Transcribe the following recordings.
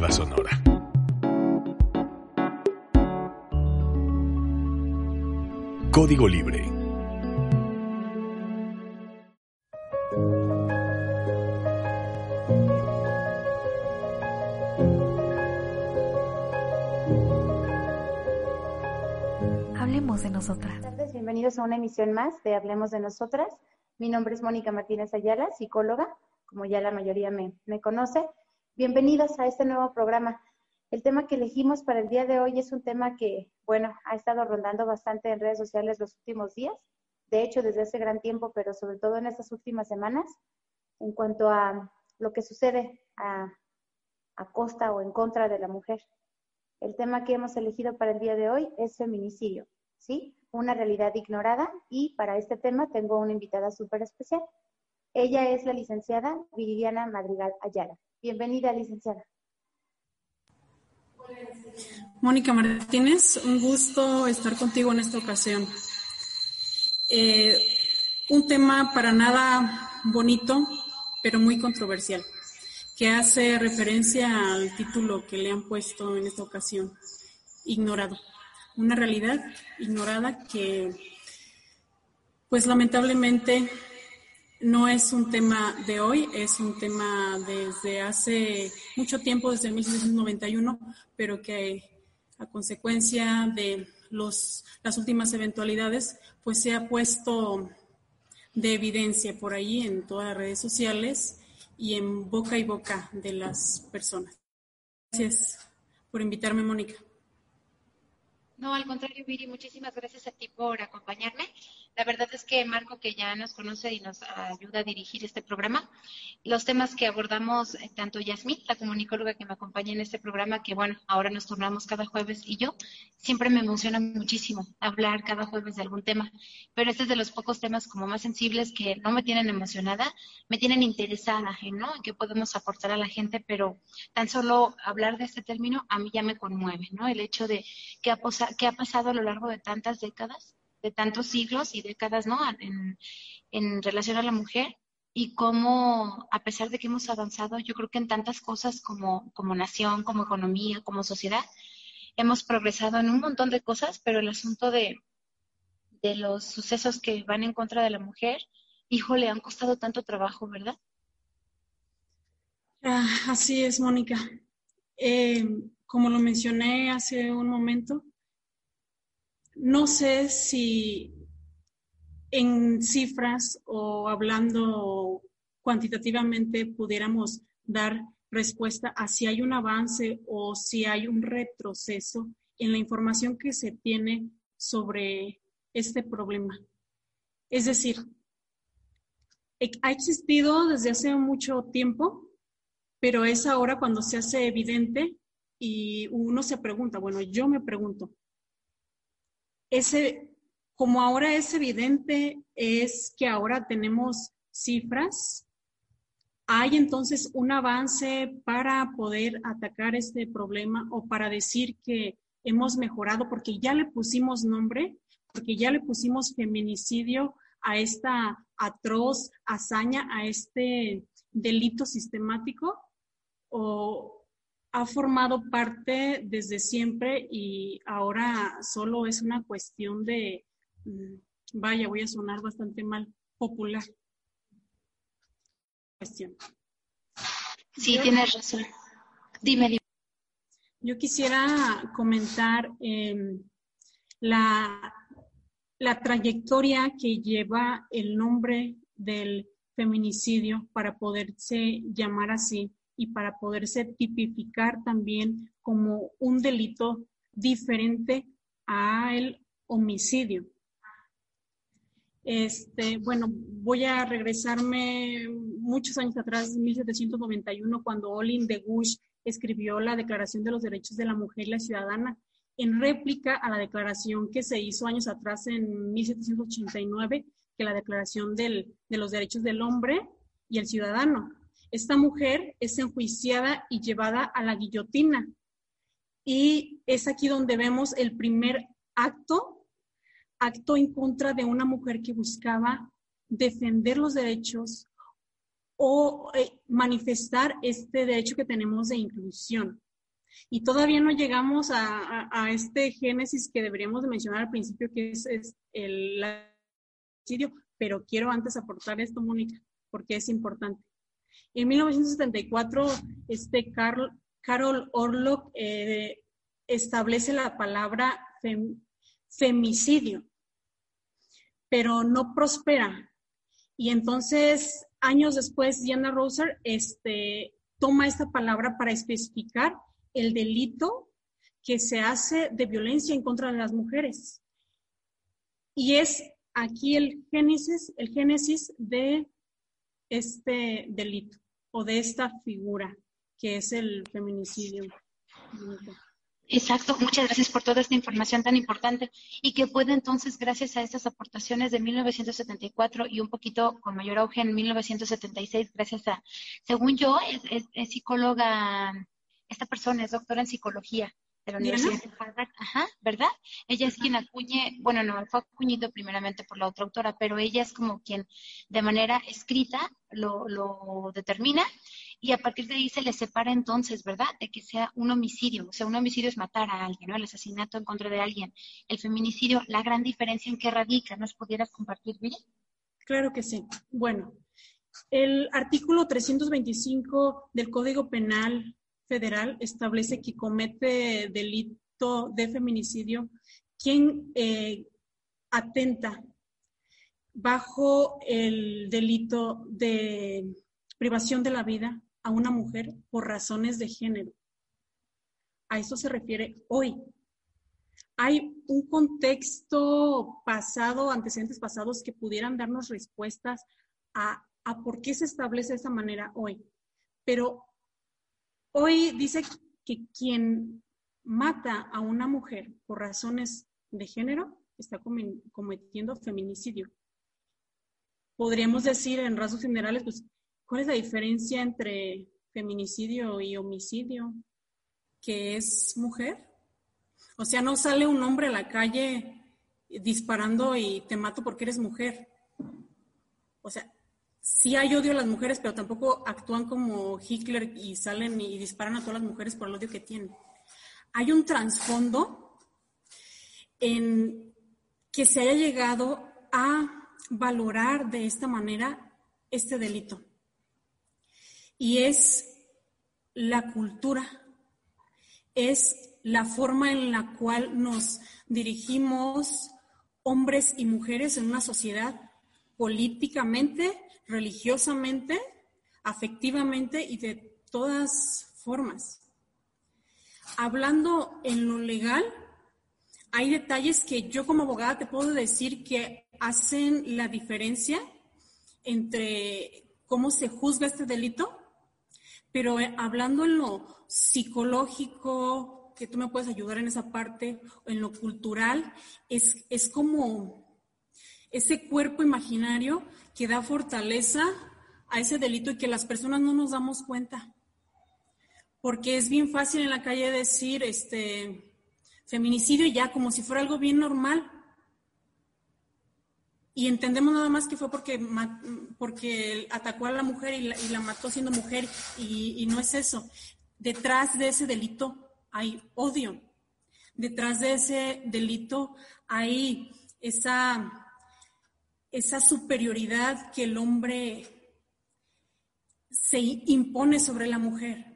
Narrativa sonora. Código Libre. Hablemos de nosotras. Buenas tardes, bienvenidos a una emisión más de Hablemos de Nosotras. Mi nombre es Mónica Martínez Ayala, psicóloga, como ya la mayoría me, me conoce. Bienvenidos a este nuevo programa. El tema que elegimos para el día de hoy es un tema que, bueno, ha estado rondando bastante en redes sociales los últimos días, de hecho desde hace gran tiempo, pero sobre todo en estas últimas semanas, en cuanto a lo que sucede a, costa o en contra de la mujer. El tema que hemos elegido para el día de hoy es feminicidio, ¿sí? Una realidad ignorada y para este tema tengo una invitada súper especial. Ella es la licenciada Viridiana Madrigal Ayala. Bienvenida, licenciada. Mónica Martínez, un gusto estar contigo en esta ocasión. Eh, un tema para nada bonito, pero muy controversial, que hace referencia al título que le han puesto en esta ocasión, ignorado. Una realidad ignorada que, pues lamentablemente, no es un tema de hoy, es un tema desde hace mucho tiempo, desde 1991, pero que a consecuencia de los, las últimas eventualidades, pues se ha puesto de evidencia por ahí en todas las redes sociales y en boca y boca de las personas. Gracias por invitarme, Mónica. No, al contrario, Viri, muchísimas gracias a ti por acompañarme. La verdad es que Marco, que ya nos conoce y nos ayuda a dirigir este programa, los temas que abordamos, eh, tanto Yasmín, la comunicóloga que me acompaña en este programa, que bueno, ahora nos tornamos cada jueves, y yo, siempre me emociona muchísimo hablar cada jueves de algún tema, pero este es de los pocos temas como más sensibles que no me tienen emocionada, me tienen interesada ¿no? en qué podemos aportar a la gente, pero tan solo hablar de este término a mí ya me conmueve, ¿no? El hecho de qué ha pasado a lo largo de tantas décadas de tantos siglos y décadas, ¿no? En, en relación a la mujer y cómo, a pesar de que hemos avanzado, yo creo que en tantas cosas como, como nación, como economía, como sociedad, hemos progresado en un montón de cosas, pero el asunto de, de los sucesos que van en contra de la mujer, híjole, han costado tanto trabajo, ¿verdad? Ah, así es, Mónica. Eh, como lo mencioné hace un momento, no sé si en cifras o hablando cuantitativamente pudiéramos dar respuesta a si hay un avance o si hay un retroceso en la información que se tiene sobre este problema. Es decir, ha existido desde hace mucho tiempo, pero es ahora cuando se hace evidente y uno se pregunta, bueno, yo me pregunto, ese, como ahora es evidente, es que ahora tenemos cifras, ¿hay entonces un avance para poder atacar este problema o para decir que hemos mejorado porque ya le pusimos nombre, porque ya le pusimos feminicidio a esta atroz hazaña, a este delito sistemático? ¿O, ha formado parte desde siempre y ahora solo es una cuestión de, mm, vaya, voy a sonar bastante mal, popular. Cuestión. Sí, tienes razón. Dime, dime. Yo quisiera comentar em, la, la trayectoria que lleva el nombre del feminicidio para poderse llamar así y para poderse tipificar también como un delito diferente al homicidio. Este, bueno, voy a regresarme muchos años atrás, 1791, cuando Olin de Gush escribió la Declaración de los Derechos de la Mujer y la Ciudadana, en réplica a la declaración que se hizo años atrás en 1789, que la Declaración del, de los Derechos del Hombre y el Ciudadano. Esta mujer es enjuiciada y llevada a la guillotina. Y es aquí donde vemos el primer acto, acto en contra de una mujer que buscaba defender los derechos o eh, manifestar este derecho que tenemos de inclusión. Y todavía no llegamos a, este génesis que deberíamos de mencionar al principio, que es, el suicidio, pero quiero antes aportar esto, Mónica, porque es importante. En 1974, este Carol Orlock eh, establece la palabra femicidio, pero no prospera. Y entonces, años después, Diana Roser este, toma esta palabra para especificar el delito que se hace de violencia en contra de las mujeres. Y es aquí el génesis, el génesis de este delito o de esta figura que es el feminicidio. Exacto, muchas gracias por toda esta información tan importante y que puede entonces, gracias a estas aportaciones de 1974 y un poquito con mayor auge en 1976, gracias a, según yo, es psicóloga esta persona es doctora en psicología de la Universidad de Harvard, ajá, ¿verdad? Ella es quien acuñe, bueno, no, fue acuñido primeramente por la otra autora, pero ella es como quien de manera escrita lo, lo determina y a partir de ahí se le separa entonces, ¿verdad? De que sea un homicidio, o sea, un homicidio es matar a alguien, ¿no? El asesinato en contra de alguien. El feminicidio, la gran diferencia en qué radica, ¿nos pudieras compartir, Viri? Claro que sí. Bueno, el artículo 325 del Código Penal federal establece que comete delito de feminicidio quien eh, atenta bajo el delito de privación de la vida a una mujer por razones de género. A eso se refiere hoy. Hay un contexto pasado, antecedentes pasados que pudieran darnos respuestas a, a por qué se establece de esa manera hoy. Pero Hoy dice que quien mata a una mujer por razones de género está cometiendo feminicidio. Podríamos decir en rasgos generales, pues, ¿cuál es la diferencia entre feminicidio y homicidio? Que es mujer. O sea, no sale un hombre a la calle disparando y te mato porque eres mujer. O sea, sí hay odio a las mujeres, pero tampoco actúan como Hitler y salen y disparan a todas las mujeres por el odio que tienen. Hay un trasfondo en que se haya llegado a valorar de esta manera este delito. Y es la cultura, es la forma en la cual nos dirigimos hombres y mujeres en una sociedad políticamente, religiosamente, afectivamente y de todas formas. Hablando en lo legal, hay detalles que yo como abogada te puedo decir que hacen la diferencia entre cómo se juzga este delito, pero eh, hablando en lo psicológico, que tú me puedes ayudar en esa parte, en lo cultural, es, es como ese cuerpo imaginario que da fortaleza a ese delito y que las personas no nos damos cuenta. Porque es bien fácil en la calle decir este feminicidio ya como si fuera algo bien normal. Y entendemos nada más que fue porque, porque atacó a la mujer y la, mató siendo mujer y, y no es eso. Detrás de ese delito hay odio. Detrás de ese delito hay esa esa superioridad que el hombre se impone sobre la mujer,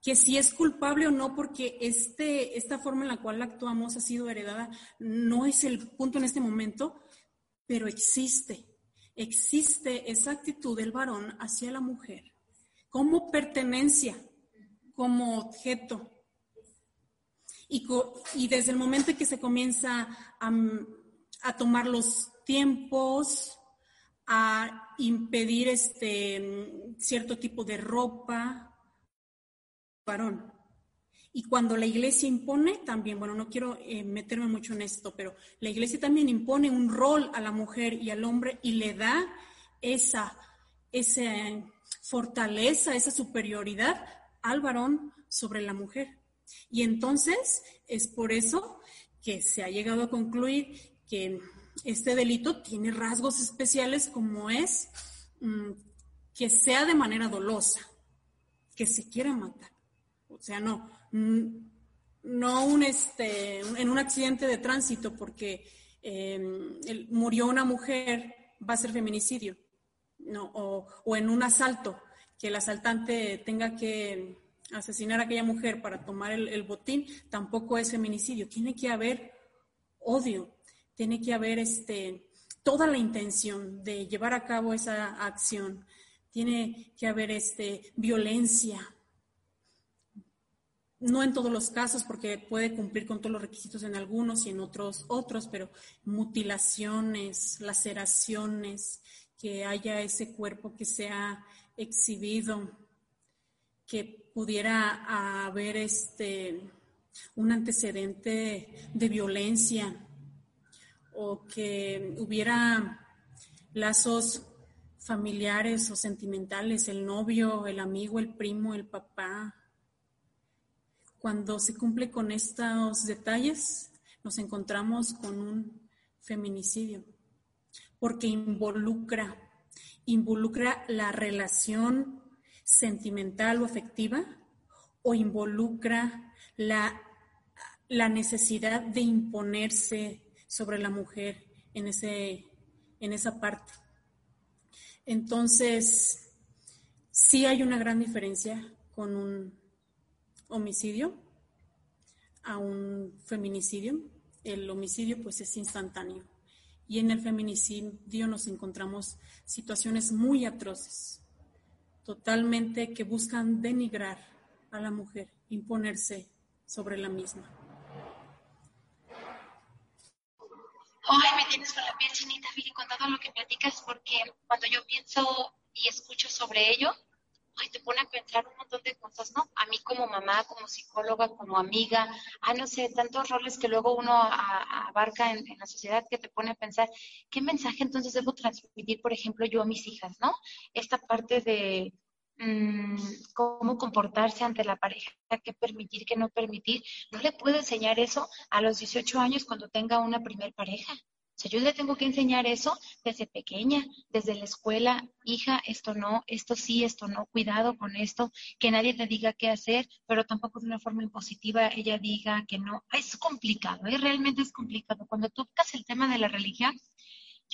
que si es culpable o no, porque este, esta forma en la cual actuamos ha sido heredada, no es el punto en este momento, pero existe, existe esa actitud del varón hacia la mujer como pertenencia, como objeto. Y, desde el momento en que se comienza a, a tomar los tiempos, a impedir este cierto tipo de ropa varón. Y cuando la iglesia impone también, bueno, no quiero eh, meterme mucho en esto, pero la iglesia también impone un rol a la mujer y al hombre y le da esa, esa fortaleza, esa superioridad al varón sobre la mujer. Y entonces es por eso que se ha llegado a concluir que este delito tiene rasgos especiales como es mm, que sea de manera dolosa, que se quiera matar. O sea, no, mm, no un este, en un accidente de tránsito porque em, murió una mujer, va a ser feminicidio, no, o, o en un asalto, que el asaltante tenga que asesinar a aquella mujer para tomar el, botín tampoco es feminicidio. Tiene que haber odio, tiene que haber este, toda la intención de llevar a cabo esa acción. Tiene que haber este, violencia. No en todos los casos, porque puede cumplir con todos los requisitos en algunos y en otros otros, pero mutilaciones, laceraciones, que haya ese cuerpo que sea exhibido, que pudiera haber este, un antecedente de violencia o que hubiera lazos familiares o sentimentales, el novio, el amigo, el primo, el papá. Cuando se cumple con estos detalles, nos encontramos con un feminicidio, porque involucra, involucra la relación sentimental o afectiva o involucra la, la necesidad de imponerse sobre la mujer en, ese, en esa parte. Entonces, sí hay una gran diferencia con un homicidio a un feminicidio. El homicidio pues es instantáneo y en el feminicidio nos encontramos situaciones muy atroces totalmente que buscan denigrar a la mujer, imponerse sobre la misma. Ay, me tienes con la piel chinita, Viri, con todo lo que platicas, porque cuando yo pienso y escucho sobre ello, ay, te pone a pensar un montón de cosas, ¿no? A mí como mamá, como psicóloga, como amiga, ah, no sé, tantos roles que luego uno abarca en, en, la sociedad que te pone a pensar, ¿qué mensaje entonces debo transmitir, por ejemplo, yo a mis hijas, ¿no? Esta parte de mmm, cómo comportarse ante la pareja, qué permitir, qué no permitir. No le puedo enseñar eso a los 18 años cuando tenga una primer pareja. O sea, yo le tengo que enseñar eso desde pequeña, desde la escuela, hija, esto no, esto sí, esto no, cuidado con esto, que nadie te diga qué hacer, pero tampoco de una forma impositiva ella diga que no. Es complicado, ¿eh? realmente es complicado. Cuando tocas el tema de la religión,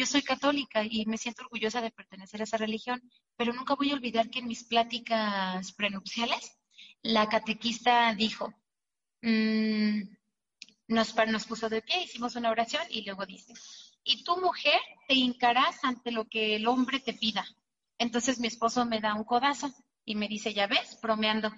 yo soy católica y me siento orgullosa de pertenecer a esa religión, pero nunca voy a olvidar que en mis pláticas prenupciales, la catequista dijo, mmm, nos, nos puso de pie, hicimos una oración y luego dice, y tu mujer te hincarás ante lo que el hombre te pida. Entonces mi esposo me da un codazo y me dice, ya ves, bromeando.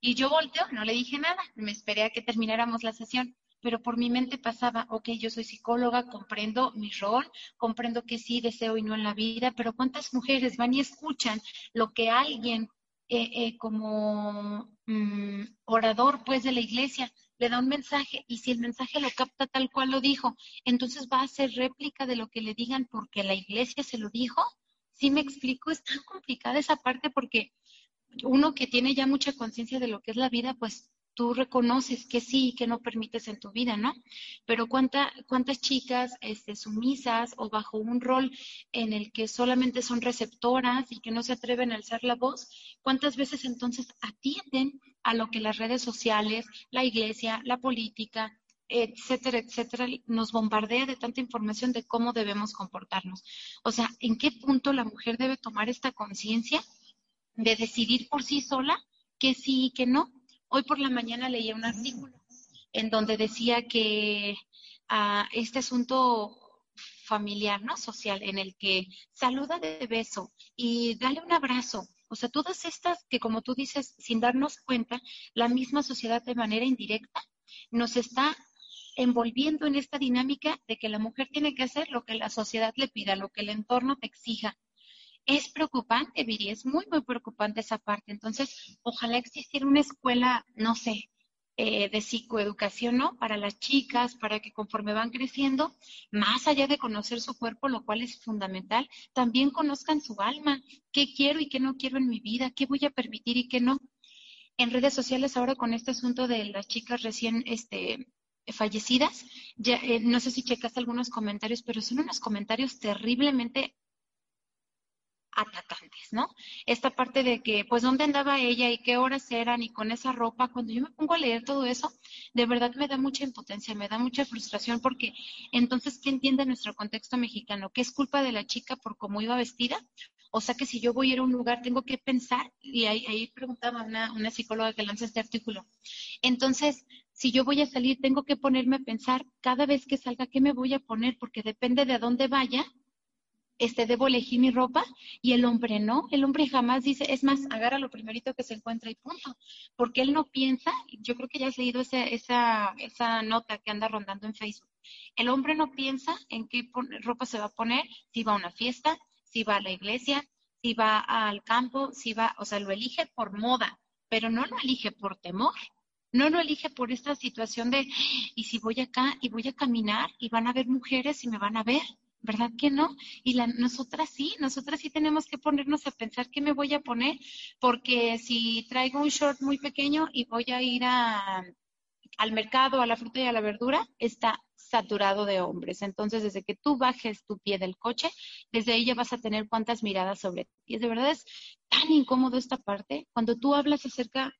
Y yo volteo, no le dije nada, me esperé a que termináramos la sesión, pero por mi mente pasaba, ok, yo soy psicóloga, comprendo mi rol, comprendo que sí deseo y no en la vida, pero ¿cuántas mujeres van y escuchan lo que alguien eh, eh, como mm, orador pues de la iglesia le da un mensaje y si el mensaje lo capta tal cual lo dijo, entonces va a ser réplica de lo que le digan porque la iglesia se lo dijo. Sí me explico, es tan complicada esa parte porque uno que tiene ya mucha conciencia de lo que es la vida, pues tú reconoces que sí y que no permites en tu vida, ¿no? Pero cuánta, cuántas chicas este, sumisas o bajo un rol en el que solamente son receptoras y que no se atreven a alzar la voz, cuántas veces entonces atienden a lo que las redes sociales, la iglesia, la política, etcétera, etcétera, nos bombardea de tanta información de cómo debemos comportarnos. O sea, ¿en qué punto la mujer debe tomar esta conciencia de decidir por sí sola que sí y que no? Hoy por la mañana leí un artículo en donde decía que uh, este asunto familiar, ¿no? Social, en el que saluda de beso y dale un abrazo. O sea, todas estas que, como tú dices, sin darnos cuenta, la misma sociedad de manera indirecta nos está envolviendo en esta dinámica de que la mujer tiene que hacer lo que la sociedad le pida, lo que el entorno te exija. Es preocupante, Viri, es muy, muy preocupante esa parte. Entonces, ojalá existiera una escuela, no sé, eh, de psicoeducación, ¿no? Para las chicas, para que conforme van creciendo, más allá de conocer su cuerpo, lo cual es fundamental, también conozcan su alma, qué quiero y qué no quiero en mi vida, qué voy a permitir y qué no. En redes sociales ahora con este asunto de las chicas recién este, fallecidas, ya, eh, no sé si checaste algunos comentarios, pero son unos comentarios terriblemente atacantes, ¿no? Esta parte de que, pues, ¿dónde andaba ella y qué horas eran y con esa ropa? Cuando yo me pongo a leer todo eso, de verdad me da mucha impotencia, me da mucha frustración porque entonces, ¿qué entiende nuestro contexto mexicano? ¿Que es culpa de la chica por cómo iba vestida? O sea que si yo voy a ir a un lugar, tengo que pensar, y ahí, preguntaba una psicóloga que lanza este artículo. Entonces, si yo voy a salir, tengo que ponerme a pensar cada vez que salga qué me voy a poner, porque depende de a dónde vaya, este, debo elegir mi ropa y el hombre no, el hombre jamás dice, es más, agarra lo primerito que se encuentra y punto, porque él no piensa, yo creo que ya has leído esa, esa, esa nota que anda rondando en Facebook, el hombre no piensa en qué ropa se va a poner, si va a una fiesta, si va a la iglesia, si va al campo, si va, o sea, lo elige por moda, pero no lo elige por temor. No lo elige por esta situación de, y si voy acá y voy a caminar y van a ver mujeres y me van a ver, ¿verdad que no? Y la, nosotras sí, nosotras sí tenemos que ponernos a pensar qué me voy a poner, porque si traigo un short muy pequeño y voy a ir a, al mercado, a la fruta y a la verdura, está saturado de hombres. Entonces, desde que tú bajes tu pie del coche, desde ahí ya vas a tener cuantas miradas sobre ti. Y de verdad es tan incómodo esta parte cuando tú hablas acerca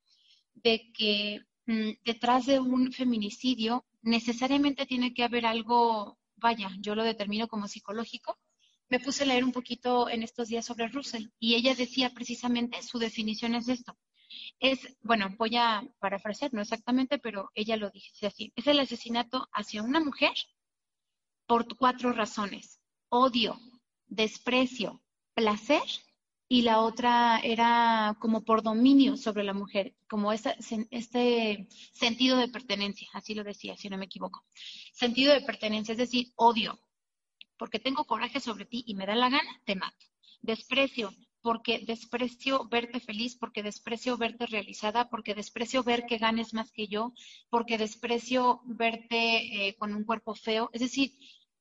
de que mm, detrás de un feminicidio necesariamente tiene que haber algo vaya, yo lo determino como psicológico, me puse a leer un poquito en estos días sobre Russell y ella decía precisamente, su definición es esto. Es, bueno, voy a parafrasear, no exactamente, pero ella lo dice así. Es el asesinato hacia una mujer por cuatro razones. Odio, desprecio, placer y la otra era como por dominio sobre la mujer, como este sentido de pertenencia, así lo decía, si no me equivoco. Sentido de pertenencia, es decir, odio, porque tengo coraje sobre ti y me da la gana, te mato. Desprecio, porque desprecio verte feliz, porque desprecio verte realizada, porque desprecio ver que ganes más que yo, porque desprecio verte eh, con un cuerpo feo. Es decir,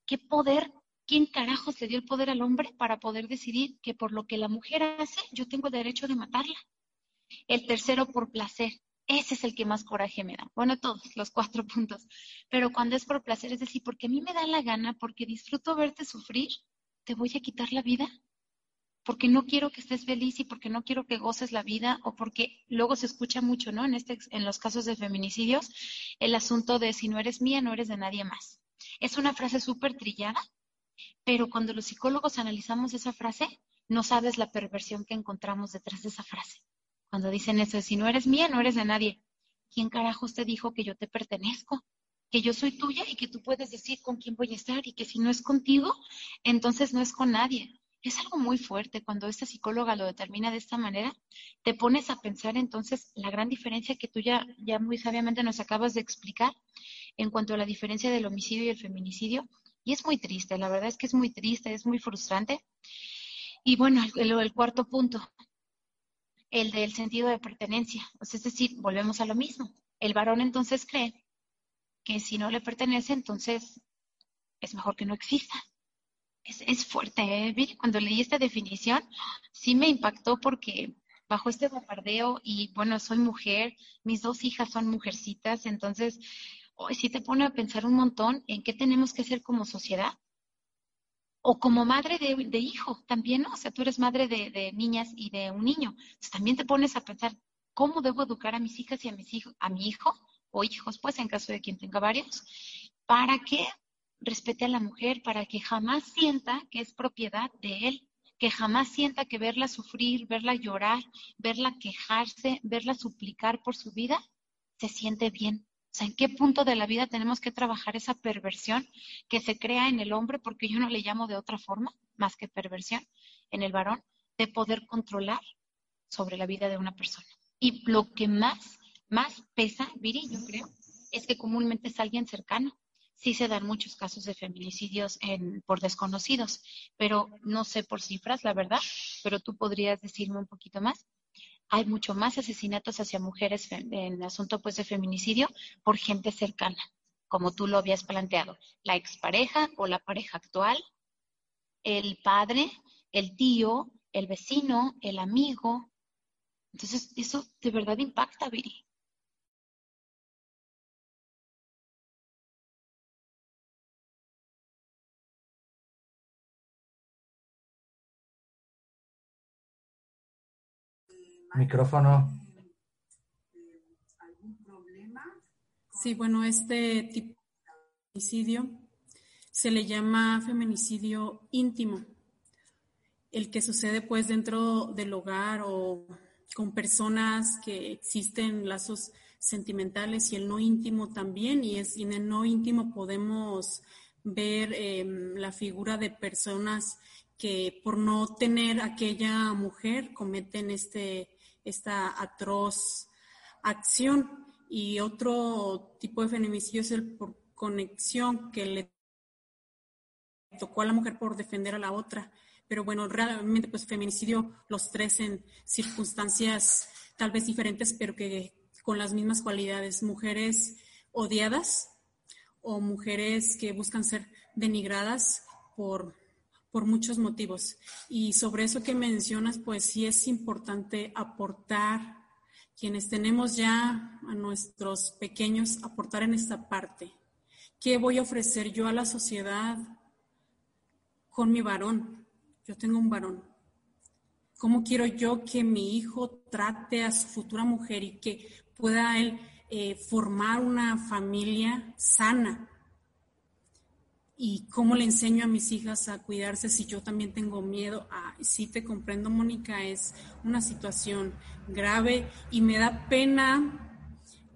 ¿qué poder ¿quién carajos le dio el poder al hombre para poder decidir que por lo que la mujer hace, yo tengo el derecho de matarla? El tercero, por placer. Ese es el que más coraje me da. Bueno, todos los cuatro puntos. Pero cuando es por placer, es decir, porque a mí me da la gana, porque disfruto verte sufrir, ¿te voy a quitar la vida? Porque no quiero que estés feliz y porque no quiero que goces la vida o porque luego se escucha mucho, ¿no? En, este, en los casos de feminicidios, el asunto de si no eres mía, no eres de nadie más. Es una frase súper trillada, pero cuando los psicólogos analizamos esa frase, no sabes la perversión que encontramos detrás de esa frase. Cuando dicen eso, si no eres mía, no eres de nadie. ¿Quién carajos te dijo que yo te pertenezco? Que yo soy tuya y que tú puedes decir con quién voy a estar y que si no es contigo, entonces no es con nadie. Es algo muy fuerte cuando esta psicóloga lo determina de esta manera. Te pones a pensar entonces la gran diferencia que tú ya, ya muy sabiamente nos acabas de explicar en cuanto a la diferencia del homicidio y el feminicidio y es muy triste, la verdad es que es muy triste, es muy frustrante. Y bueno, el, cuarto punto, el del sentido de pertenencia. es decir, volvemos a lo mismo. El varón entonces cree que si no le pertenece, entonces es mejor que no exista. Es, fuerte, ¿eh? Cuando leí esta definición, sí me impactó porque bajo este bombardeo y bueno, soy mujer, mis dos hijas son mujercitas, entonces hoy sí te pone a pensar un montón en qué tenemos que hacer como sociedad. O como madre de, hijo también, ¿no? O sea, tú eres madre de, niñas y de un niño. Entonces también te pones a pensar cómo debo educar a mis hijas y a, mis hijos, a mi hijo o hijos, pues en caso de quien tenga varios, para que respete a la mujer, para que jamás sienta que es propiedad de él, que jamás sienta que verla sufrir, verla llorar, verla quejarse, verla suplicar por su vida, se siente bien. O sea, ¿en qué punto de la vida tenemos que trabajar esa perversión que se crea en el hombre, porque yo no le llamo de otra forma, más que perversión, en el varón, de poder controlar sobre la vida de una persona? Y lo que más, más pesa, Viri, yo creo, es que comúnmente es alguien cercano, sí se dan muchos casos de feminicidios en, por desconocidos, pero no sé por cifras, la verdad, pero tú podrías decirme un poquito más. Hay mucho más asesinatos hacia mujeres en asunto pues de feminicidio por gente cercana, como tú lo habías planteado, la expareja o la pareja actual, el padre, el tío, el vecino, el amigo. Entonces, eso de verdad impacta, Viri. Micrófono. Sí, bueno, este tipo de feminicidio se le llama feminicidio íntimo, el que sucede pues dentro del hogar o con personas que existen lazos sentimentales y el no íntimo también, y, es, en el no íntimo podemos ver em, la figura de personas que por no tener aquella mujer cometen este esta atroz acción. Y otro tipo de feminicidio es el por conexión que le tocó a la mujer por defender a la otra. Pero bueno, realmente pues feminicidio los tres en circunstancias tal vez diferentes, pero que con las mismas cualidades. Mujeres odiadas o mujeres que buscan ser denigradas por por muchos motivos. Y sobre eso que mencionas, pues sí es importante aportar, quienes tenemos ya a nuestros pequeños, aportar en esta parte. ¿Qué voy a ofrecer yo a la sociedad con mi varón? Yo tengo un varón. ¿Cómo quiero yo que mi hijo trate a su futura mujer y que pueda él eh, formar una familia sana? Y cómo le enseño a mis hijas a cuidarse si yo también tengo miedo. Ah, sí te comprendo, Mónica, es una situación grave y me da pena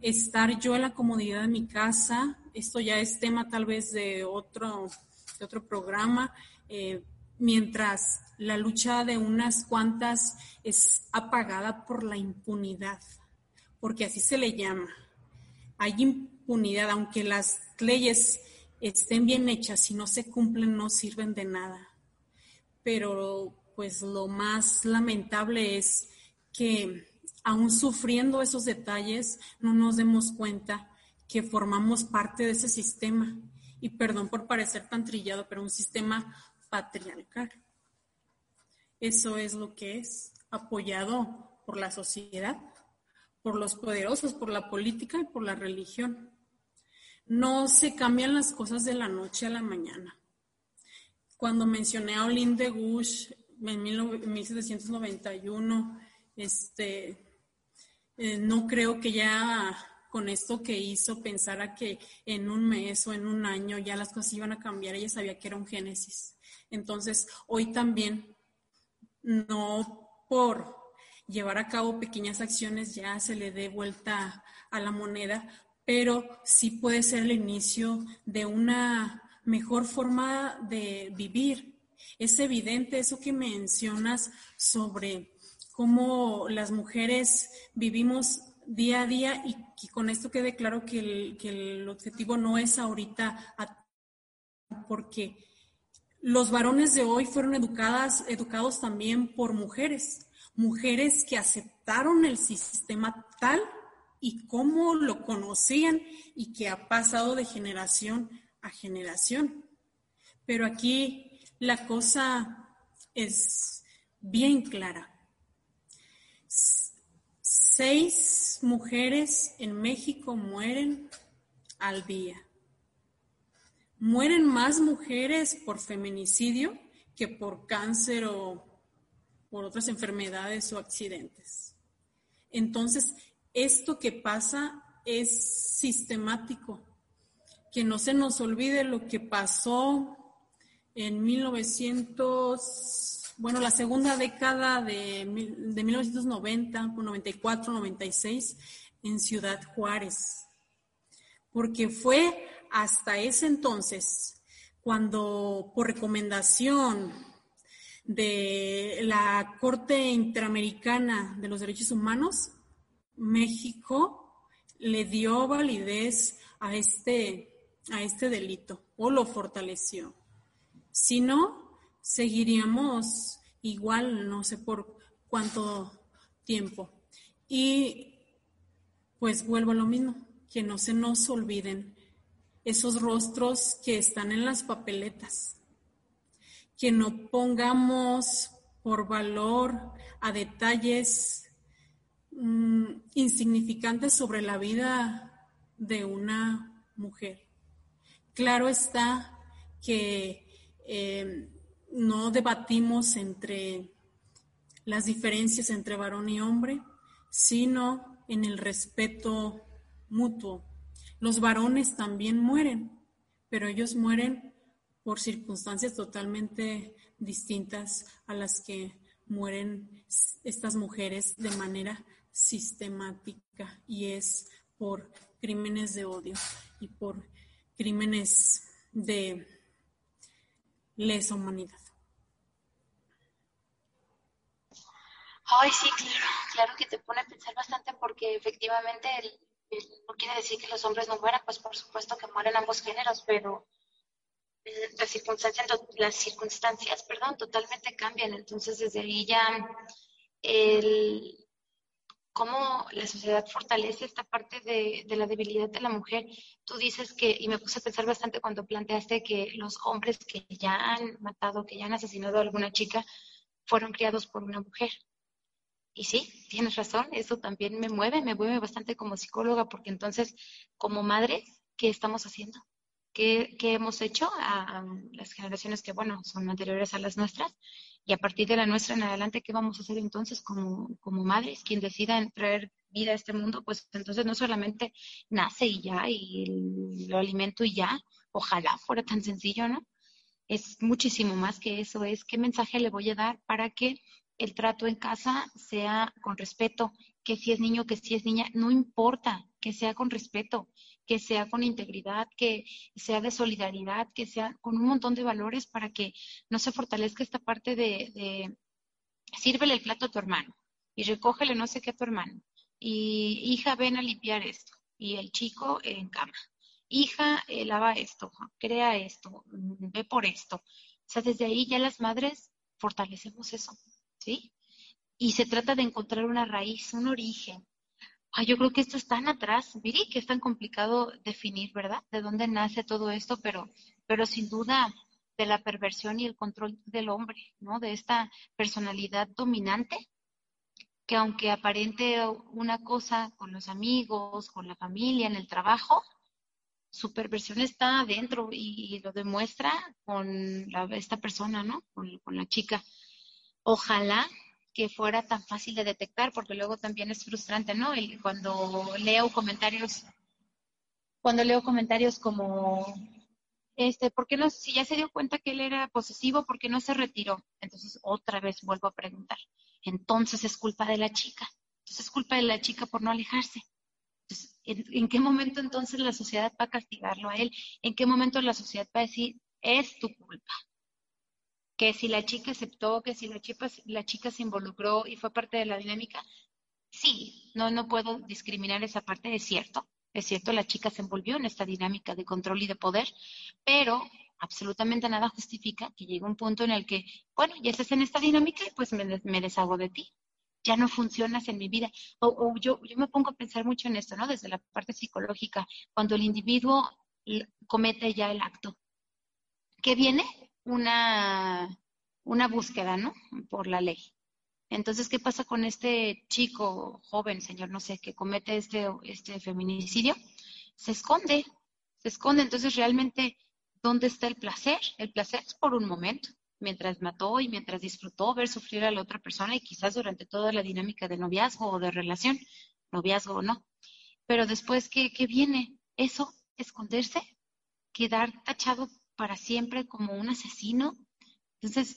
estar yo en la comodidad de mi casa. Esto ya es tema tal vez de otro, de otro programa. Eh, mientras la lucha de unas cuantas es apagada por la impunidad, porque así se le llama. Hay impunidad, aunque las leyes estén bien hechas, si no se cumplen no sirven de nada. Pero pues lo más lamentable es que aún sufriendo esos detalles no nos demos cuenta que formamos parte de ese sistema. Y perdón por parecer tan trillado, pero un sistema patriarcal. Eso es lo que es, apoyado por la sociedad, por los poderosos, por la política y por la religión no se cambian las cosas de la noche a la mañana. Cuando mencioné a Olin de Gush en 1791, este, eh, no creo que ya con esto que hizo pensara que en un mes o en un año ya las cosas iban a cambiar. Ella sabía que era un génesis. Entonces, hoy también, no por llevar a cabo pequeñas acciones ya se le dé vuelta a la moneda, pero sí puede ser el inicio de una mejor forma de vivir. Es evidente eso que mencionas sobre cómo las mujeres vivimos día a día y, con esto quede claro que el, que el objetivo no es ahorita porque los varones de hoy fueron educadas, educados también por mujeres, mujeres que aceptaron el sistema tal y cómo lo conocían y que ha pasado de generación a generación. Pero aquí la cosa es bien clara. Seis mujeres en México mueren al día. Mueren más mujeres por feminicidio que por cáncer o por otras enfermedades o accidentes. Entonces, esto que pasa es sistemático, que no se nos olvide lo que pasó en 1900, bueno, la segunda década de, de 1990, 94, 96, en Ciudad Juárez, porque fue hasta ese entonces cuando por recomendación de la Corte Interamericana de los Derechos Humanos México le dio validez a este a este delito o lo fortaleció. Si no, seguiríamos igual, no sé por cuánto tiempo. Y pues vuelvo a lo mismo, que no se nos olviden esos rostros que están en las papeletas, que no pongamos por valor a detalles mm, insignificantes sobre la vida de una mujer. Claro está que eh, no debatimos entre las diferencias entre varón y hombre, sino en el respeto mutuo. Los varones también mueren, pero ellos mueren por circunstancias totalmente distintas a las que mueren estas mujeres de manera sistemática y es por crímenes de odio y por crímenes de lesa humanidad. Ay, sí, claro, claro que te pone a pensar bastante porque efectivamente no quiere decir que los hombres no mueran, pues por supuesto que mueren ambos géneros, pero eh, las circunstancias, las circunstancias, perdón, totalmente cambian. Entonces desde ahí ya el, cómo la sociedad fortalece esta parte de, la debilidad de la mujer. Tú dices que, y me puse a pensar bastante cuando planteaste que los hombres que ya han matado, que ya han asesinado a alguna chica, fueron criados por una mujer. Y sí, tienes razón, eso también me mueve, me mueve bastante como psicóloga, porque entonces, como madres, ¿qué estamos haciendo? ¿Qué, hemos hecho a, las generaciones que, bueno, son anteriores a las nuestras? Y a partir de la nuestra en adelante, ¿qué vamos a hacer entonces como, como madres? Quien decida traer vida a este mundo, pues entonces no solamente nace y ya, y lo alimento y ya, ojalá fuera tan sencillo, ¿no? Es muchísimo más que eso, es qué mensaje le voy a dar para que el trato en casa sea con respeto, que si es niño, que si es niña, no importa, que sea con respeto, que sea con integridad, que sea de solidaridad, que sea con un montón de valores para que no se fortalezca esta parte de, sírvele el plato a tu hermano y recógele no sé qué a tu hermano. Y hija, ven a limpiar esto. Y el chico en cama. Hija, eh, lava esto, crea esto, mm, ve por esto. O sea, desde ahí ya las madres fortalecemos eso, ¿sí? y se trata de encontrar una raíz, un origen. Ah, yo creo que esto es tan atrás, Viri, que es tan complicado definir, ¿verdad? De dónde nace todo esto, pero, pero sin duda de la perversión y el control del hombre, ¿no? De esta personalidad dominante, que aunque aparente una cosa con los amigos, con la familia, en el trabajo, su perversión está adentro y, lo demuestra con esta persona, ¿no? Con, con la chica. Ojalá que fuera tan fácil de detectar, porque luego también es frustrante, ¿no? Y cuando leo comentarios, cuando leo comentarios como, este, ¿por qué no, si ya se dio cuenta que él era posesivo, ¿por qué no se retiró? Entonces otra vez vuelvo a preguntar. Entonces es culpa de la chica. Entonces es culpa de la chica por no alejarse. Entonces, ¿en, qué momento entonces la sociedad va a castigarlo a él? ¿En qué momento la sociedad va a decir, es tu culpa? Que si la chica aceptó, que si la chica, la chica se involucró y fue parte de la dinámica, sí, no, no puedo discriminar esa parte, es cierto, es cierto, la chica se envolvió en esta dinámica de control y de poder, pero absolutamente nada justifica que llegue un punto en el que, bueno, ya estás en esta dinámica y pues me, me deshago de ti, ya no funcionas en mi vida. O, o, yo, yo me pongo a pensar mucho en esto, ¿no? Desde la parte psicológica, cuando el individuo comete ya el acto. ¿Qué viene? Una, una búsqueda, ¿no? Por la ley. Entonces, ¿qué pasa con este chico joven, señor, no sé, que comete este, este feminicidio? Se esconde, se esconde. Entonces, realmente, ¿dónde está el placer? El placer es por un momento, mientras mató y mientras disfrutó ver sufrir a la otra persona y quizás durante toda la dinámica de noviazgo o de relación, noviazgo o no. Pero después, ¿qué, qué viene? Eso, esconderse, quedar tachado para siempre como un asesino. Entonces,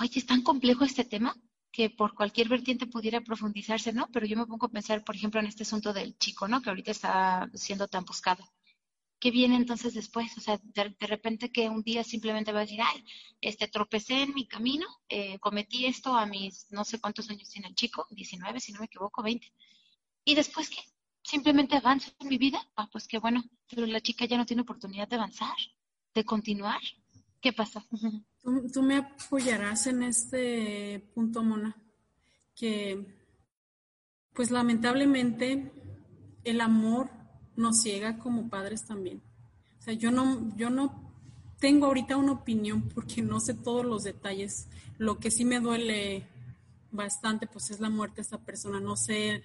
oye, es tan complejo este tema que por cualquier vertiente pudiera profundizarse, ¿no? Pero yo me pongo a pensar, por ejemplo, en este asunto del chico, ¿no? Que ahorita está siendo tan buscado. ¿Qué viene entonces después? O sea, de, repente que un día simplemente va a decir, ay, este, tropecé en mi camino, eh, cometí esto a mis, no sé cuántos años tiene el chico, 19, si no me equivoco, 20. ¿Y después qué? simplemente avanzo en mi vida. Ah, pues qué bueno, pero la chica ya no tiene oportunidad de avanzar, de continuar. ¿Qué pasa? ¿Tú, tú me apoyarás en este punto, Mona, que pues lamentablemente el amor nos ciega como padres también. O sea, yo no, yo no tengo ahorita una opinión porque no sé todos los detalles. Lo que sí me duele bastante, pues es la muerte de esta persona. No sé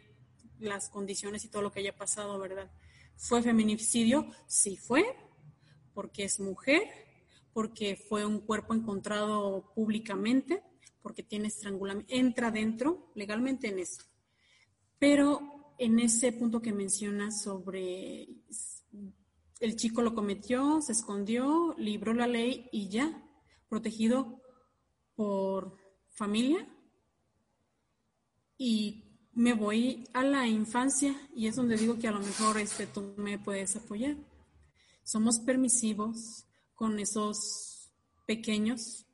las condiciones y todo lo que haya pasado, ¿verdad? ¿Fue feminicidio? Sí fue, porque es mujer, porque fue un cuerpo encontrado públicamente, porque tiene estrangulamiento, entra dentro legalmente en eso. Pero en ese punto que mencionas sobre el chico lo cometió, se escondió, libró la ley y ya, protegido por familia. Y me voy a la infancia y es donde digo que a lo mejor este, tú me puedes apoyar. Somos permisivos con esos pequeños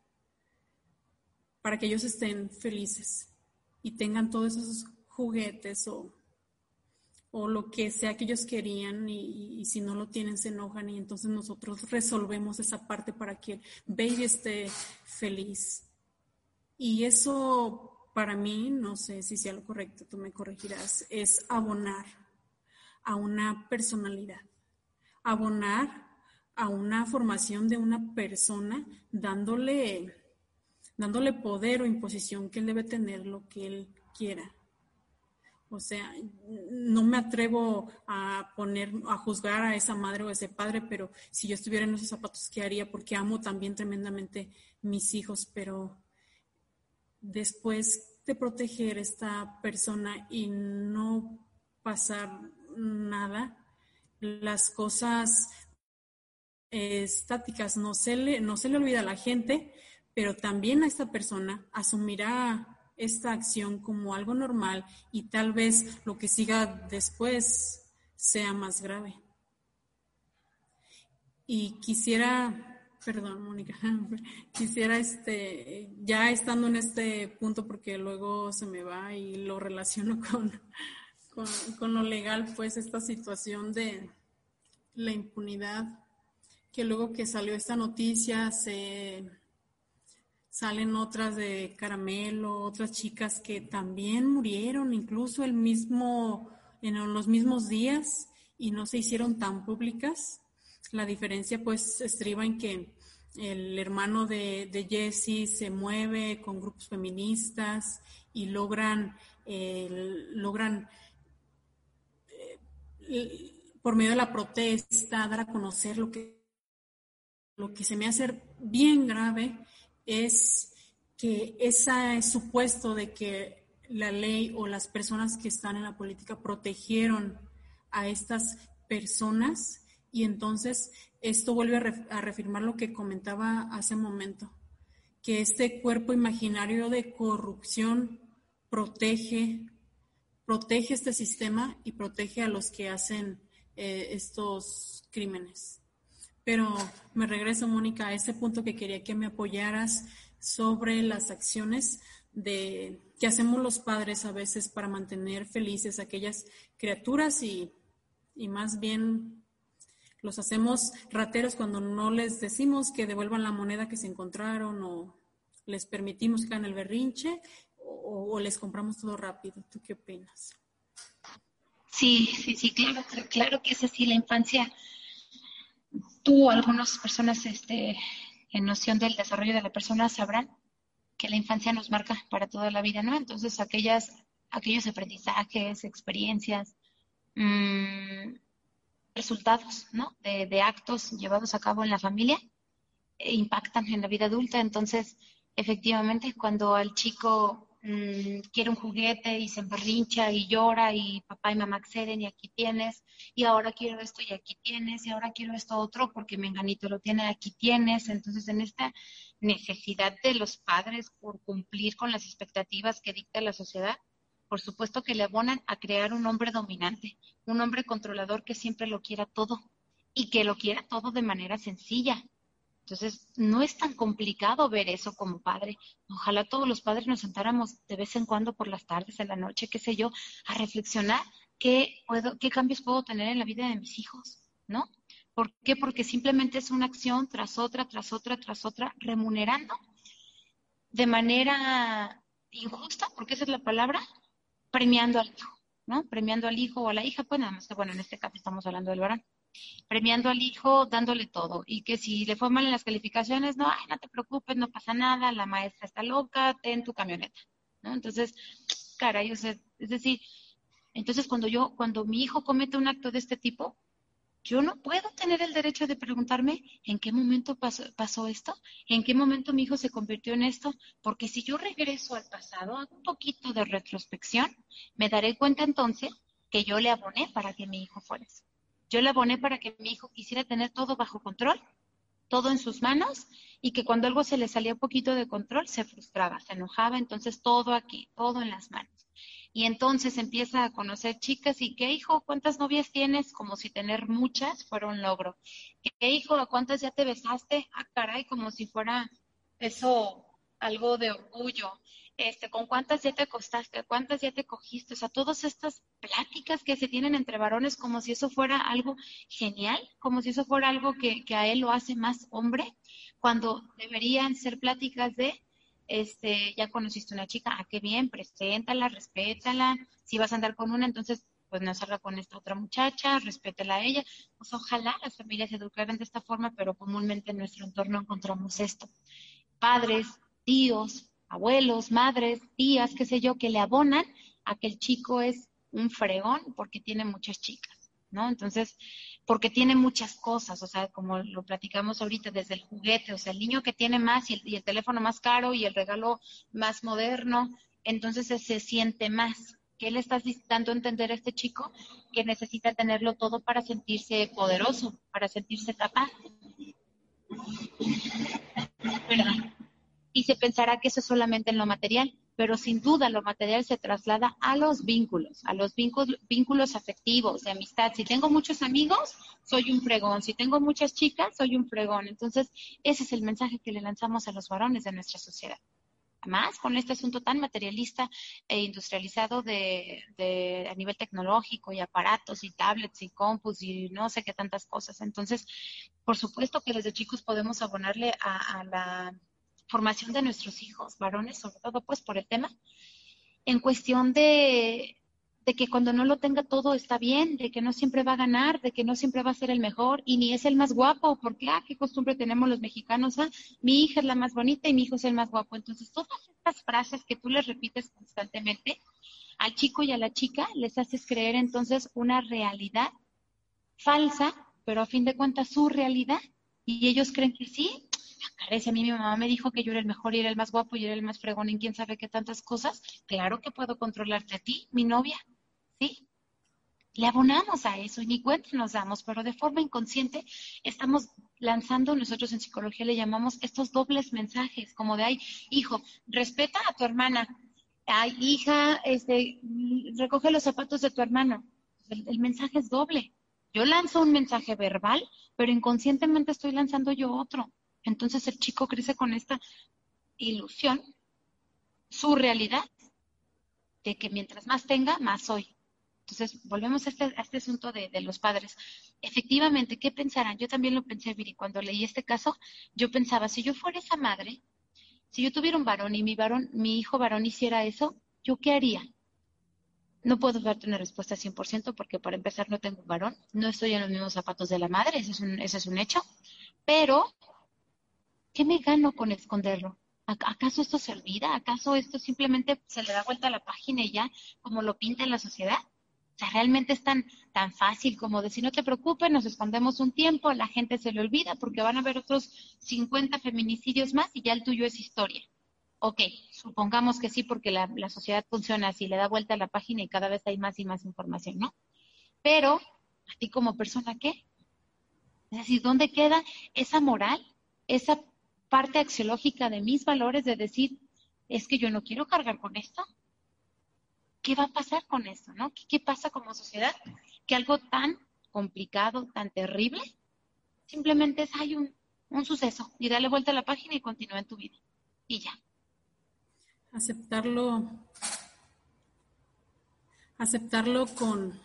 para que ellos estén felices y tengan todos esos juguetes o o lo que sea que ellos querían y, si no lo tienen se enojan y entonces nosotros resolvemos esa parte para que el baby esté feliz. Y eso para mí, no sé si sea lo correcto, tú me corregirás, es abonar a una personalidad, abonar a una formación de una persona dándole, dándole poder o imposición que él debe tener lo que él quiera. O sea, no me atrevo a poner, a juzgar a esa madre o a ese padre, pero si yo estuviera en esos zapatos, ¿qué haría? Porque amo también tremendamente mis hijos, pero después de proteger a esta persona y no pasar nada, las cosas estáticas no se le, no se le olvida a la gente, pero también a esta persona asumirá esta acción como algo normal y tal vez lo que siga después sea más grave. Y quisiera, perdón, Mónica, quisiera este, ya estando en este punto, porque luego se me va y lo relaciono con, con, lo legal, pues esta situación de la impunidad, que luego que salió esta noticia se salen otras de caramelo, otras chicas que también murieron, incluso el mismo, en los mismos días y no se hicieron tan públicas. La diferencia pues estriba en que el hermano de, de Jesse se mueve con grupos feministas y logran, logran eh, por medio de la protesta dar a conocer lo que, lo que se me hace bien grave es que ese supuesto de que la ley o las personas que están en la política protegieron a estas personas y entonces esto vuelve a, reafirmar lo que comentaba hace un momento, que este cuerpo imaginario de corrupción protege, protege este sistema y protege a los que hacen eh, estos crímenes. Pero me regreso, Mónica, a ese punto que quería que me apoyaras sobre las acciones de que hacemos los padres a veces para mantener felices a aquellas criaturas y, y más bien los hacemos rateros cuando no les decimos que devuelvan la moneda que se encontraron o les permitimos que hagan el berrinche o, les compramos todo rápido. ¿Tú qué opinas? Sí, sí, sí, claro, claro que es así la infancia tú algunas personas este, en noción del desarrollo de la persona sabrán que la infancia nos marca para toda la vida, ¿no? Entonces, aquellas, aquellos aprendizajes, experiencias, mmm, resultados, ¿no? De, de, actos llevados a cabo en la familia eh, impactan en la vida adulta. Entonces, efectivamente, cuando al chico Mm, quiere un juguete y se embarrincha y llora y papá y mamá acceden y aquí tienes y ahora quiero esto y aquí tienes y ahora quiero esto otro porque menganito lo tiene, aquí tienes. Entonces, en esta necesidad de los padres por cumplir con las expectativas que dicta la sociedad, por supuesto que le abonan a crear un hombre dominante, un hombre controlador que siempre lo quiera todo y que lo quiera todo de manera sencilla, entonces, no es tan complicado ver eso como padre. Ojalá todos los padres nos sentáramos de vez en cuando por las tardes, en la noche, qué sé yo, a reflexionar qué, puedo, qué cambios puedo tener en la vida de mis hijos, ¿no? ¿Por qué? Porque simplemente es una acción tras otra, tras otra, tras otra, remunerando de manera injusta, porque esa es la palabra, premiando al hijo, ¿no? Premiando al hijo o a la hija, pues nada más que, bueno, en este caso estamos hablando del varón premiando al hijo, dándole todo. Y que si le fue mal en las calificaciones, no, ay, no te preocupes, no pasa nada, la maestra está loca, ten tu camioneta. ¿no? Entonces, caray, o sea, es decir, entonces cuando yo, cuando mi hijo comete un acto de este tipo, yo no puedo tener el derecho de preguntarme en qué momento pasó, pasó, esto, en qué momento mi hijo se convirtió en esto, porque si yo regreso al pasado, hago un poquito de retrospección, me daré cuenta entonces que yo le aboné para que mi hijo fuera eso. Yo le aboné para que mi hijo quisiera tener todo bajo control, todo en sus manos, y que cuando algo se le salía un poquito de control, se frustraba, se enojaba, entonces todo aquí, todo en las manos. Y entonces empieza a conocer chicas y qué hijo, ¿cuántas novias tienes? Como si tener muchas fuera un logro. ¿Qué hijo, a cuántas ya te besaste? Ah, caray, como si fuera eso algo de orgullo este, con cuántas ya te acostaste, cuántas ya te cogiste, o sea, todas estas pláticas que se tienen entre varones como si eso fuera algo genial, como si eso fuera algo que, que a él lo hace más hombre, cuando deberían ser pláticas de, este, ya conociste una chica, ah, qué bien, preséntala, respétala, si vas a andar con una, entonces pues no salga con esta otra muchacha, respétala a ella. Pues ojalá las familias se educaran de esta forma, pero comúnmente en nuestro entorno encontramos esto. Padres, tíos, abuelos, madres, tías, qué sé yo, que le abonan a que el chico es un fregón porque tiene muchas chicas, ¿no? Entonces, porque tiene muchas cosas, o sea, como lo platicamos ahorita, desde el juguete, o sea, el niño que tiene más y el, teléfono más caro y el regalo más moderno, entonces se siente más. ¿Qué le estás dando a entender a este chico? Que necesita tenerlo todo para sentirse poderoso, para sentirse capaz y se pensará que eso es solamente en lo material, pero sin duda lo material se traslada a los vínculos, a los vínculos, vínculos afectivos, de amistad. Si tengo muchos amigos, soy un fregón. Si tengo muchas chicas, soy un fregón. Entonces, ese es el mensaje que le lanzamos a los varones de nuestra sociedad. Además, con este asunto tan materialista e industrializado de, a nivel tecnológico y aparatos y tablets y compus y no sé qué tantas cosas. Entonces, por supuesto que desde chicos podemos abonarle a la formación de nuestros hijos, varones, sobre todo pues por el tema, en cuestión de, de que cuando no lo tenga todo está bien, de que no siempre va a ganar, de que no siempre va a ser el mejor y ni es el más guapo, porque, ah, qué costumbre tenemos los mexicanos, ah, mi hija es la más bonita y mi hijo es el más guapo. Entonces, todas estas frases que tú les repites constantemente al chico y a la chica, les haces creer entonces una realidad falsa, pero a fin de cuentas su realidad, y ellos creen que sí, parece, a mí mi mamá me dijo que yo era el mejor y era el más guapo y era el más fregón en quién sabe qué tantas cosas, claro que puedo controlarte a ti, mi novia, ¿sí? Le abonamos a eso y ni cuenta nos damos, pero de forma inconsciente estamos lanzando, nosotros en psicología le llamamos estos dobles mensajes, como de, ay, hijo, respeta a tu hermana, ay, hija, este, recoge los zapatos de tu hermano. el mensaje es doble. Yo lanzo un mensaje verbal, pero inconscientemente estoy lanzando yo otro. Entonces el chico crece con esta ilusión, su realidad, de que mientras más tenga, más soy. Entonces, volvemos a este, este asunto de, los padres. Efectivamente, ¿qué pensarán? Yo también lo pensé, Viri, cuando leí este caso, yo pensaba, si yo fuera esa madre, si yo tuviera un varón y mi varón, mi hijo varón hiciera eso, ¿yo qué haría? No puedo darte una respuesta 100% porque para empezar no tengo un varón, no estoy en los mismos zapatos de la madre, ese es un, es un hecho, pero ¿qué me gano con esconderlo? ¿Acaso esto se olvida? ¿Acaso esto simplemente se le da vuelta a la página y ya, como lo pinta la sociedad? O sea, realmente es tan, tan fácil como decir, no te preocupes, nos escondemos un tiempo, la gente se le olvida porque van a haber otros 50 feminicidios más y ya el tuyo es historia. Ok, supongamos que sí, porque la, la sociedad funciona así, le da vuelta a la página y cada vez hay más y más información, ¿no? Pero, ¿a ti como persona qué? Es decir, ¿dónde queda esa moral, esa parte axiológica de mis valores de decir, es que yo no quiero cargar con esto. ¿Qué va a pasar con esto? ¿no? ¿Qué, pasa como sociedad? Que algo tan complicado, tan terrible, simplemente es, hay un, un suceso y dale vuelta a la página y continúa en tu vida. Y ya. Aceptarlo, aceptarlo con,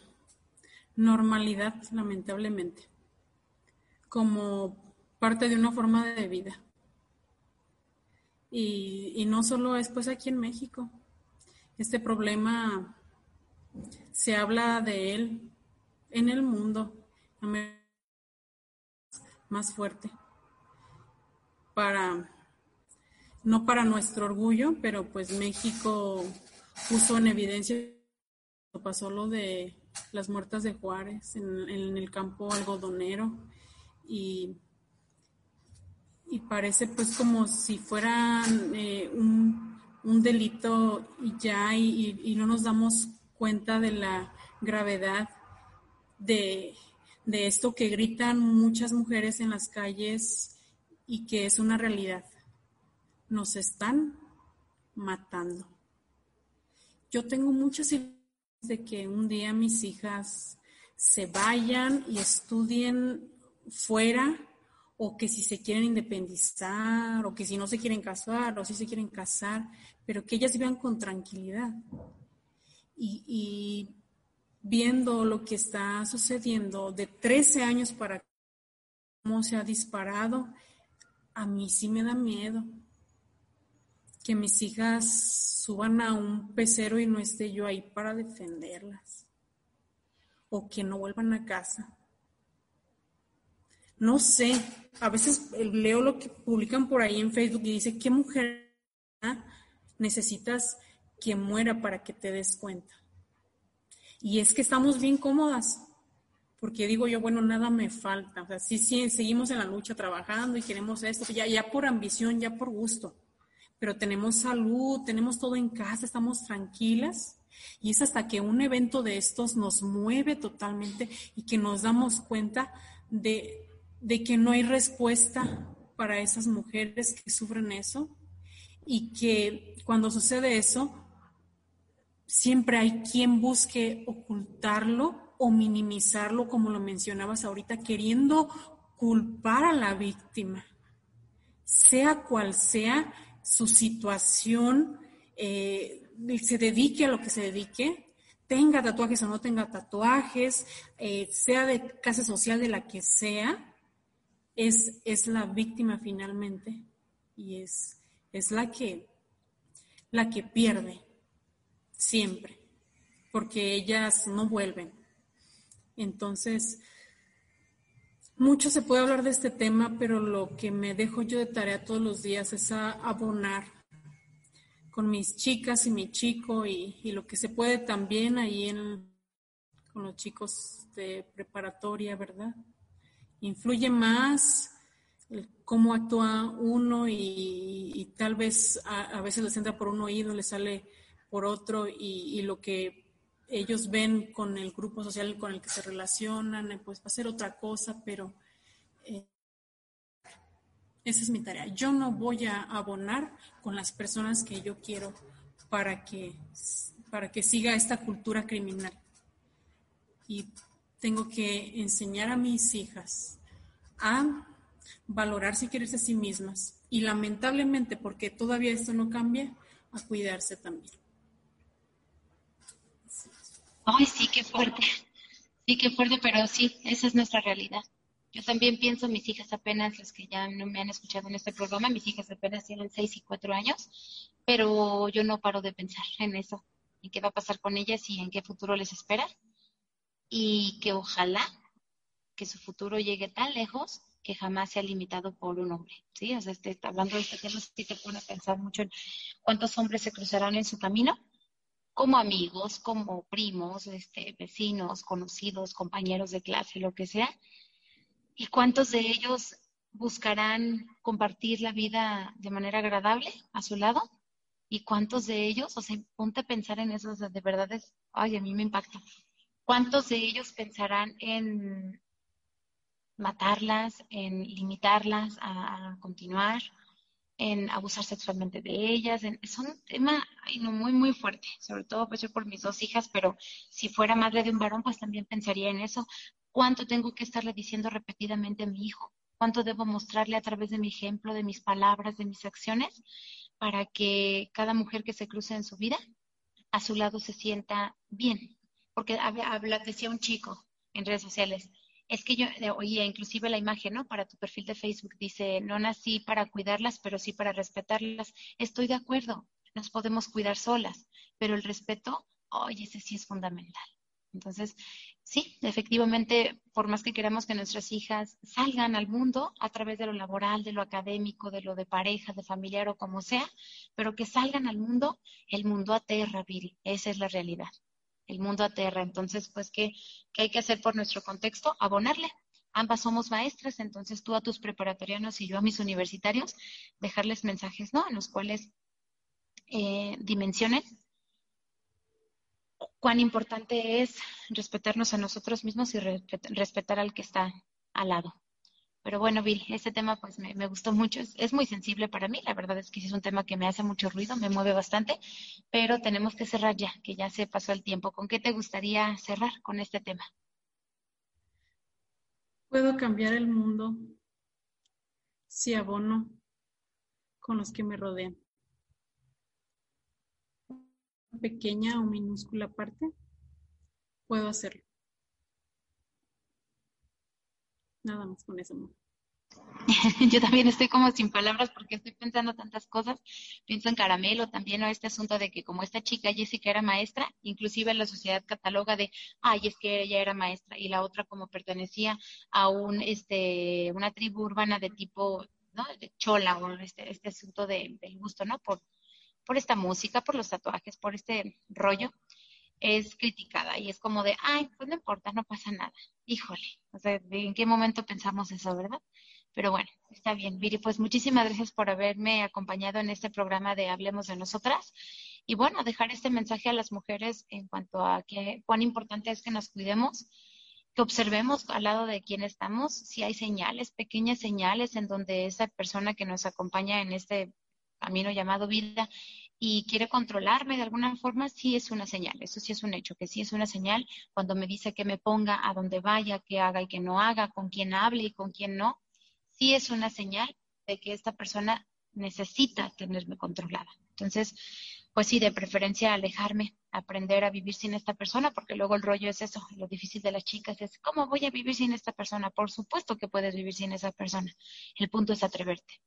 normalidad, lamentablemente, como parte de una forma de vida. Y, no solo es pues aquí en México. Este problema se habla de él en el mundo más fuerte para no para nuestro orgullo, pero pues México puso en evidencia pasó lo de las muertas de Juárez en, el campo algodonero y, y, parece pues como si fuera eh, un, delito y ya y, no nos damos cuenta de la gravedad de, de esto que gritan muchas mujeres en las calles y que es una realidad. Nos están matando. Yo tengo muchas ideas de que un día mis hijas se vayan y estudien fuera o que si se quieren independizar o que si no se quieren casar o si se quieren casar, pero que ellas vivan con tranquilidad. Y, viendo lo que está sucediendo de 13 años para cómo se ha disparado, a mí sí me da miedo que mis hijas suban a un pecero y no esté yo ahí para defenderlas. O que no vuelvan a casa. No sé, a veces leo lo que publican por ahí en Facebook y dice, ¿qué mujer necesitas que muera para que te des cuenta? Y es que estamos bien cómodas, porque digo yo, bueno, nada me falta. O sea, sí, sí, seguimos en la lucha trabajando y queremos esto, ya, ya por ambición, ya por gusto pero tenemos salud, tenemos todo en casa, estamos tranquilas. Y es hasta que un evento de estos nos mueve totalmente y que nos damos cuenta de, de que no hay respuesta para esas mujeres que sufren eso y que cuando sucede eso, siempre hay quien busque ocultarlo o minimizarlo, como lo mencionabas ahorita, queriendo culpar a la víctima, sea cual sea su situación, eh, se dedique a lo que se dedique, tenga tatuajes o no tenga tatuajes, eh, sea de casa social de la que sea, es, es la víctima finalmente y es, es la que la que pierde siempre, porque ellas no vuelven. Entonces, mucho se puede hablar de este tema, pero lo que me dejo yo de tarea todos los días es abonar con mis chicas y mi chico y, lo que se puede también ahí en, con los chicos de preparatoria, ¿verdad? Influye más cómo actúa uno y, tal vez a, veces les entra por un oído, les sale por otro y, lo que ellos ven con el grupo social con el que se relacionan, pues va a ser otra cosa, pero eh, esa es mi tarea. Yo no voy a abonar con las personas que yo quiero para que, para que siga esta cultura criminal. Y tengo que enseñar a mis hijas a valorarse y quererse a sí mismas. Y lamentablemente, porque todavía esto no cambia, a cuidarse también. Ay, sí, qué fuerte. Sí, qué fuerte, pero sí, esa es nuestra realidad. Yo también pienso, mis hijas apenas, los que ya no me han escuchado en este programa, mis hijas apenas tienen seis y cuatro años, pero yo no paro de pensar en eso, en qué va a pasar con ellas y en qué futuro les espera. Y que ojalá que su futuro llegue tan lejos que jamás sea limitado por un hombre, ¿sí? O sea, este, hablando de este tema, sí te pone a pensar mucho en cuántos hombres se cruzarán en su camino como amigos, como primos, este, vecinos, conocidos, compañeros de clase, lo que sea. ¿Y cuántos de ellos buscarán compartir la vida de manera agradable a su lado? ¿Y cuántos de ellos, o sea, ponte a pensar en eso, de verdad es, ay, a mí me impacta. ¿Cuántos de ellos pensarán en matarlas, en limitarlas a continuar? en abusar sexualmente de ellas. es un tema muy, muy fuerte, sobre todo pues yo por mis dos hijas, pero si fuera madre de un varón, pues también pensaría en eso. ¿Cuánto tengo que estarle diciendo repetidamente a mi hijo? ¿Cuánto debo mostrarle a través de mi ejemplo, de mis palabras, de mis acciones, para que cada mujer que se cruce en su vida, a su lado se sienta bien? Porque habla, decía un chico, en redes sociales. Es que yo, oye, inclusive la imagen, ¿no? Para tu perfil de Facebook dice, no nací para cuidarlas, pero sí para respetarlas. Estoy de acuerdo, nos podemos cuidar solas, pero el respeto, oye, ese sí es fundamental. Entonces, sí, efectivamente, por más que queramos que nuestras hijas salgan al mundo a través de lo laboral, de lo académico, de lo de pareja, de familiar o como sea, pero que salgan al mundo, el mundo aterra, Viri, esa es la realidad. El mundo aterra. Entonces, pues, ¿qué, ¿qué hay que hacer por nuestro contexto? Abonarle. Ambas somos maestras, entonces tú a tus preparatorianos y yo a mis universitarios, dejarles mensajes, ¿no? En los cuales eh, dimensionen cuán importante es respetarnos a nosotros mismos y respetar al que está al lado. Pero bueno, Bill, este tema pues me, gustó mucho, es, muy sensible para mí, la verdad es que es un tema que me hace mucho ruido, me mueve bastante, pero tenemos que cerrar ya, que ya se pasó el tiempo. ¿Con qué te gustaría cerrar con este tema? Puedo cambiar el mundo si abono con los que me rodean pequeña o minúscula parte, puedo hacerlo. Nada más con eso. Yo también estoy como sin palabras porque estoy pensando tantas cosas. Pienso en Caramelo también, o este asunto de que como esta chica Jessica era maestra, inclusive la sociedad cataloga de, ay, es que ella era maestra, y la otra como pertenecía a un, este, una tribu urbana de tipo, ¿no? De chola, o este, este asunto de, del gusto, ¿no? Por, por esta música, por los tatuajes, por este rollo, es criticada y es como de, ay, pues no importa, no pasa nada. Híjole, o sea, ¿en qué momento pensamos eso, verdad? Pero bueno, está bien. Viri, pues muchísimas gracias por haberme acompañado en este programa de Hablemos de Nosotras. Y bueno, dejar este mensaje a las mujeres en cuanto a que, cuán importante es que nos cuidemos, que observemos al lado de quién estamos, si hay señales, pequeñas señales en donde esa persona que nos acompaña en este camino llamado vida y quiere controlarme de alguna forma, sí es una señal, eso sí es un hecho, que sí es una señal cuando me dice que me ponga a donde vaya, que haga y que no haga, con quién hable y con quién no, sí es una señal de que esta persona necesita tenerme controlada. Entonces, pues sí, de preferencia alejarme, aprender a vivir sin esta persona, porque luego el rollo es eso, lo difícil de las chicas es, ¿cómo voy a vivir sin esta persona? Por supuesto que puedes vivir sin esa persona. El punto es atreverte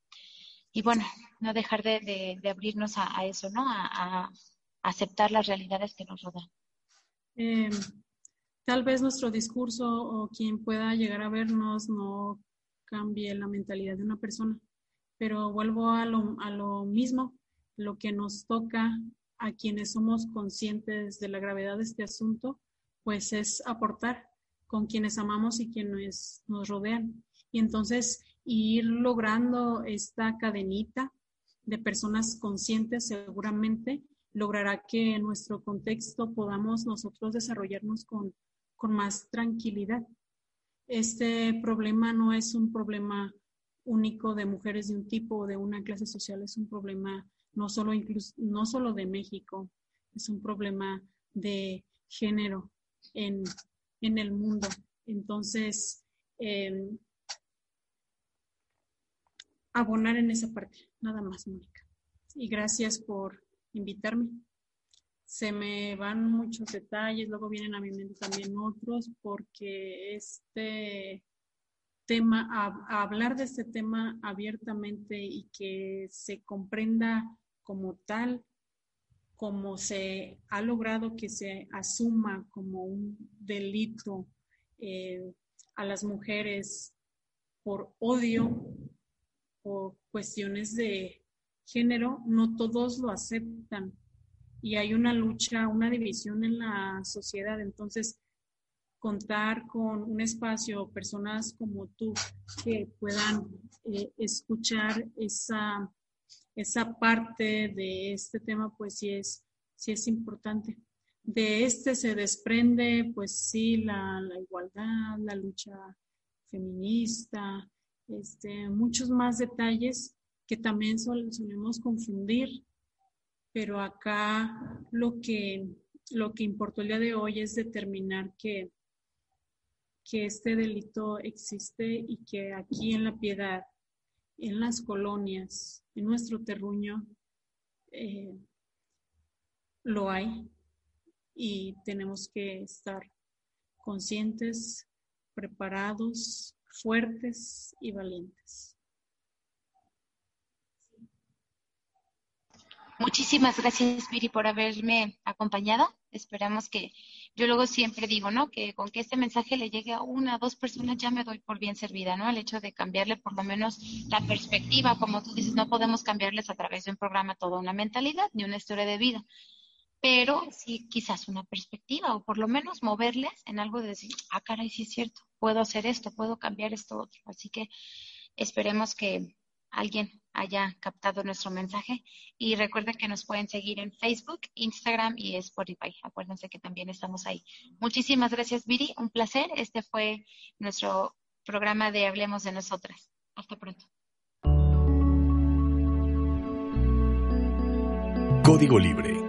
y bueno, no dejar de, abrirnos a, eso, ¿no? A, aceptar las realidades que nos rodean. Eh, tal vez nuestro discurso o quien pueda llegar a vernos no cambie la mentalidad de una persona, pero vuelvo a lo, a lo mismo, lo que nos toca a quienes somos conscientes de la gravedad de este asunto, pues es aportar con quienes amamos y quienes nos rodean. Y entonces ir logrando esta cadenita de personas conscientes seguramente logrará que en nuestro contexto podamos nosotros desarrollarnos con, con más tranquilidad. Este problema no es un problema único de mujeres de un tipo o de una clase social, es un problema no solo, no solo de México, es un problema de género en, en el mundo. Entonces, eh, abonar en esa parte. Nada más, Mónica. Y gracias por invitarme. Se me van muchos detalles, luego vienen a mi mente también otros, porque este tema, a, hablar de este tema abiertamente y que se comprenda como tal, como se ha logrado que se asuma como un delito eh, a las mujeres por odio o cuestiones de género, no todos lo aceptan y hay una lucha, una división en la sociedad. Entonces, contar con un espacio, personas como tú que puedan eh, escuchar esa, esa parte de este tema, pues sí es, sí es importante. De este se desprende, pues sí, la, la igualdad, la lucha feminista, este, muchos más detalles que también solemos confundir, pero acá lo que, lo que importó el día de hoy es determinar que, que este delito existe y que aquí en la piedad, en las colonias, en nuestro terruño, eh, lo hay y tenemos que estar conscientes, preparados, fuertes y valientes. Muchísimas gracias, Viri, por haberme acompañado. Esperamos que, yo luego siempre digo, ¿no? Que con que este mensaje le llegue a una, o dos personas, ya me doy por bien servida, ¿no? El hecho de cambiarle por lo menos la perspectiva, como tú dices, no podemos cambiarles a través de un programa toda una mentalidad ni una historia de vida, pero sí quizás una perspectiva o por lo menos moverles en algo de decir, ah, caray, sí es cierto, puedo hacer esto, puedo cambiar esto otro. Así que esperemos que alguien haya captado nuestro mensaje. Y recuerden que nos pueden seguir en Facebook, Instagram y Spotify. Acuérdense que también estamos ahí. Muchísimas gracias, Viri. Un placer. Este fue nuestro programa de Hablemos de Nosotras. Hasta pronto. Código Libre